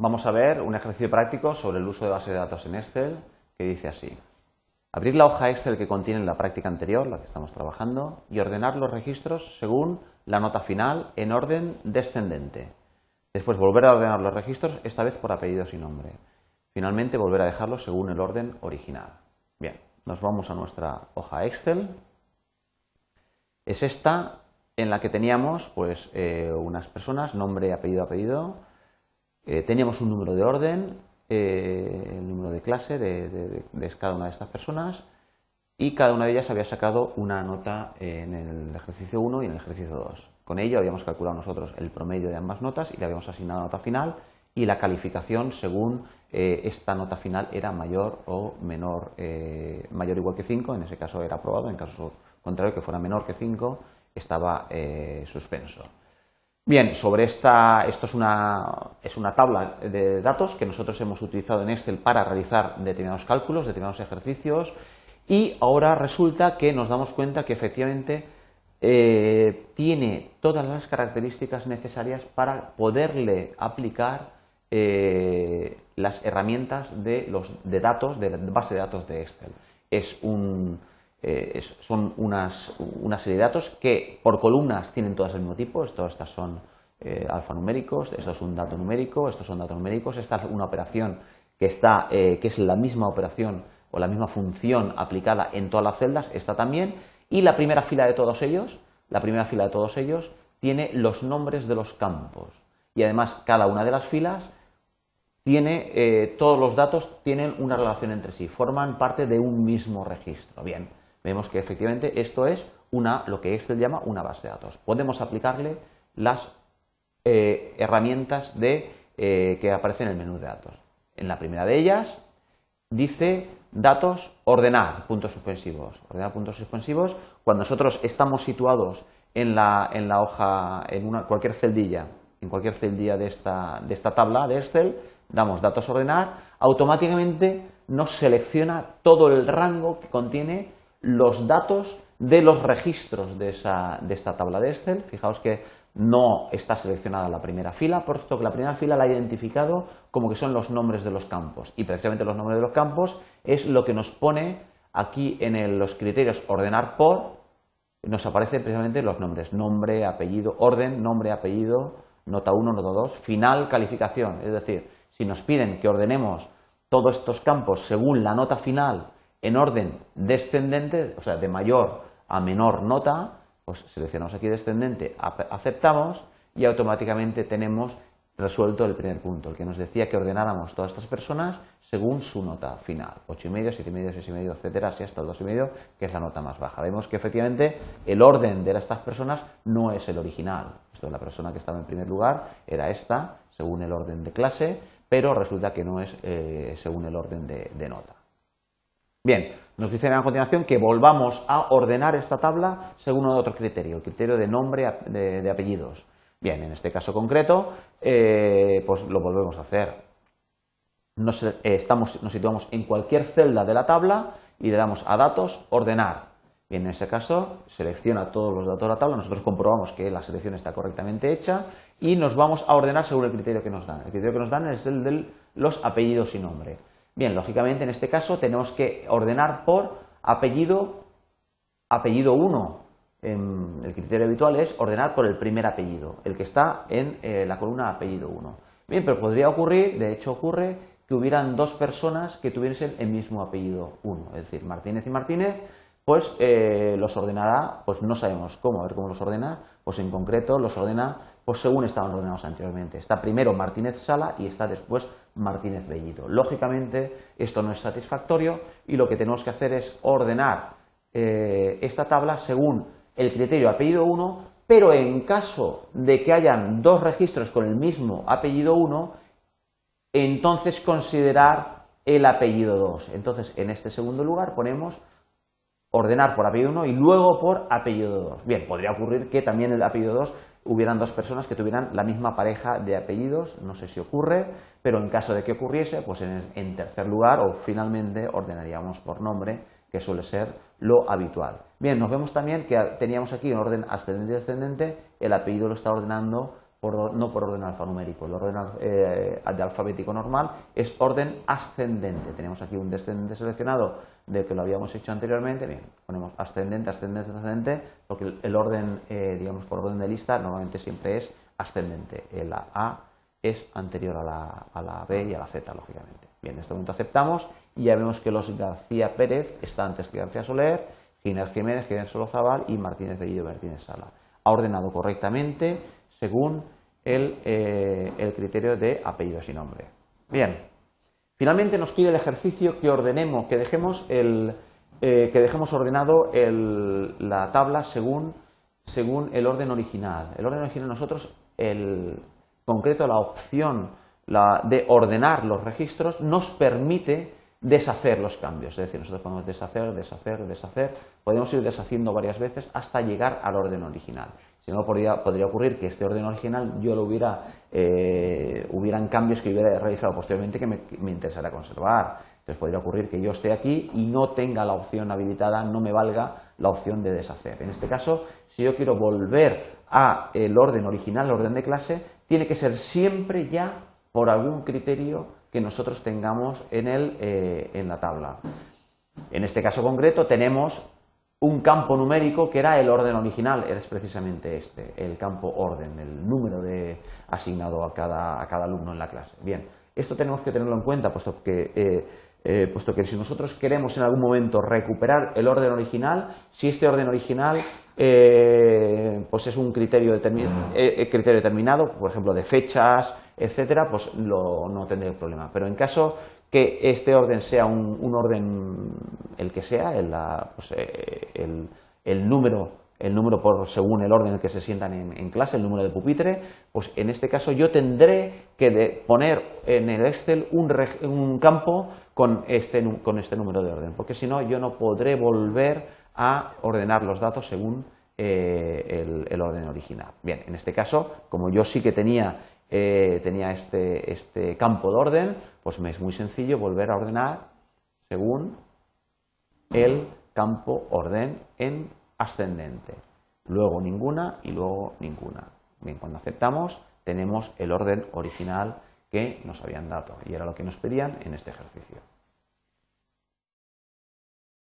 vamos a ver un ejercicio práctico sobre el uso de base de datos en Excel que dice así. Abrir la hoja Excel que contiene la práctica anterior, la que estamos trabajando, y ordenar los registros según la nota final en orden descendente. Después volver a ordenar los registros, esta vez por apellidos y nombre. Finalmente volver a dejarlos según el orden original. Bien, nos vamos a nuestra hoja Excel. Es esta en la que teníamos pues, eh, unas personas, nombre, apellido, apellido. Eh, teníamos un número de orden, eh, el número de clase de, cada una de estas personas y cada una de ellas había sacado una nota en el ejercicio 1 y en el ejercicio 2. Con ello habíamos calculado nosotros el promedio de ambas notas y le habíamos asignado nota final y la calificación según eh, esta nota final era mayor o menor, eh, mayor o igual que 5, en ese caso era aprobado, en caso contrario que fuera menor que 5 estaba suspenso. Bien, sobre esta, esto es una, es una tabla de datos que nosotros hemos utilizado en Excel para realizar determinados cálculos, determinados ejercicios y ahora resulta que nos damos cuenta que efectivamente eh, tiene todas las características necesarias para poderle aplicar eh, las herramientas de, los, de datos, de base de datos de Excel. Es un, eh, son unas, una serie de datos que por columnas tienen todas el mismo tipo, estas son eh, alfanuméricos, esto es un dato numérico, estos son datos numéricos, esta es una operación que, está, eh, que es la misma operación o la misma función aplicada en todas las celdas, esta también, y la primera fila de todos ellos, la primera fila de todos ellos tiene los nombres de los campos. Y además cada una de las filas tiene todos los datos tienen una relación entre sí, forman parte de un mismo registro. Bien, vemos que efectivamente esto es una, lo que Excel llama una base de datos. Podemos aplicarle las eh, herramientas de, eh, que aparecen en el menú de datos. En la primera de ellas dice datos ordenar, puntos suspensivos. Ordenar puntos suspensivos, cuando nosotros estamos situados en la, en la hoja, en una, cualquier celdilla, en cualquier celdilla de esta, de esta tabla de Excel, damos datos ordenar, automáticamente nos selecciona todo el rango que contiene los datos de los registros de, esta tabla de Excel. Fijaos que no está seleccionada la primera fila, por esto que la primera fila la ha identificado como que son los nombres de los campos. Y precisamente los nombres de los campos es lo que nos pone aquí en los criterios ordenar por, nos aparecen precisamente los nombres, nombre, apellido, orden, nombre, apellido, nota 1, nota 2, final, calificación. Es decir, si nos piden que ordenemos todos estos campos según la nota final en orden descendente, o sea, de mayor a menor nota, pues seleccionamos aquí descendente, aceptamos y automáticamente tenemos resuelto el primer punto, el que nos decía que ordenáramos todas estas personas según su nota final, 8,5, 7,5, 6,5, etcétera, así hasta el 2,5, que es la nota más baja. Vemos que efectivamente el orden de estas personas no es el original. Esto es la persona que estaba en primer lugar, era esta, según el orden de clase, pero resulta que no es eh, según el orden de nota. Bien, nos dicen a continuación que volvamos a ordenar esta tabla según otro criterio, el criterio de nombre de, apellidos. Bien, en este caso concreto, eh, pues lo volvemos a hacer. Nos, eh, nos situamos en cualquier celda de la tabla y le damos a datos, ordenar. Bien, en ese caso selecciona todos los datos de la tabla, nosotros comprobamos que la selección está correctamente hecha y nos vamos a ordenar según el criterio que nos dan. El criterio que nos dan es el de los apellidos y nombre. Bien, lógicamente en este caso tenemos que ordenar por apellido, apellido 1. el criterio habitual es ordenar por el primer apellido, el que está en eh, la columna apellido 1. Bien, pero podría ocurrir, de hecho ocurre, que hubieran dos personas que tuviesen el mismo apellido 1, es decir, Martínez y Martínez, pues eh, los ordenará, pues no sabemos cómo, a ver cómo los ordena, pues en concreto los ordena pues según estaban ordenados anteriormente. Está primero Martínez Sala y está después Martínez Bellido. Lógicamente, esto no es satisfactorio y lo que tenemos que hacer es ordenar eh, esta tabla según el criterio apellido 1, pero en caso de que hayan dos registros con el mismo apellido 1, entonces considerar el apellido 2. Entonces, en este segundo lugar ponemos ordenar por apellido 1 y luego por apellido 2. Bien, podría ocurrir que también el apellido 2 hubieran dos personas que tuvieran la misma pareja de apellidos, no sé si ocurre, pero en caso de que ocurriese, pues en, tercer lugar o finalmente ordenaríamos por nombre, que suele ser lo habitual. Bien, nos vemos también que teníamos aquí en orden ascendente y descendente, el apellido lo está ordenando no por orden alfanumérico, el orden eh, de alfabético normal es orden ascendente. Tenemos aquí un descendente seleccionado de que lo habíamos hecho anteriormente, bien, ponemos ascendente, ascendente, ascendente, porque el orden, eh, digamos, por orden de lista normalmente siempre es ascendente. La A es anterior a la, a la B y a la Z, lógicamente. Bien, en este momento aceptamos y ya vemos que los García Pérez está antes que García Soler, Giner Jiménez, Jiménez Solozabal y Martínez Bellido Martínez Sala. Ha ordenado correctamente según eh, el, criterio de apellidos y nombre. Bien, finalmente nos pide el ejercicio que ordenemos, que dejemos, el, eh, que dejemos ordenado la tabla según, según el orden original. El orden original nosotros, el concreto, la opción la, de ordenar los registros nos permite deshacer los cambios. Es decir, nosotros podemos deshacer, deshacer, deshacer, podemos ir deshaciendo varias veces hasta llegar al orden original. Si no, podría, ocurrir que este orden original yo lo hubiera, eh, hubieran cambios que hubiera realizado posteriormente que me, me interesara conservar. Entonces podría ocurrir que yo esté aquí y no tenga la opción habilitada, no me valga la opción de deshacer. En este caso, si yo quiero volver a el orden original, el orden de clase, tiene que ser siempre ya por algún criterio que nosotros tengamos en, el, eh, en la tabla. En este caso concreto tenemos un campo numérico que era el orden original, es precisamente este, el campo orden, el número de, asignado a cada, a cada alumno en la clase. Bien, esto tenemos que tenerlo en cuenta, puesto que, eh, eh, puesto que si nosotros queremos en algún momento recuperar el orden original, si este orden original eh, pues es un criterio, criterio determinado, por ejemplo, de fechas, etcétera, pues no tendré problema. Pero en caso que este orden sea un, orden, el que sea, el, pues, eh, el, número, el número por según el orden en el que se sientan en, clase, el número de pupitre, pues en este caso yo tendré que poner en el Excel un, campo con este, con este número de orden, porque si no yo no podré volver a ordenar los datos según eh, el, orden original. Bien, en este caso, como yo sí que tenía eh, tenía este, este, campo de orden, pues me es muy sencillo volver a ordenar según el campo orden en ascendente. Luego ninguna y luego ninguna. Bien, cuando aceptamos tenemos el orden original que nos habían dado y era lo que nos pedían en este ejercicio.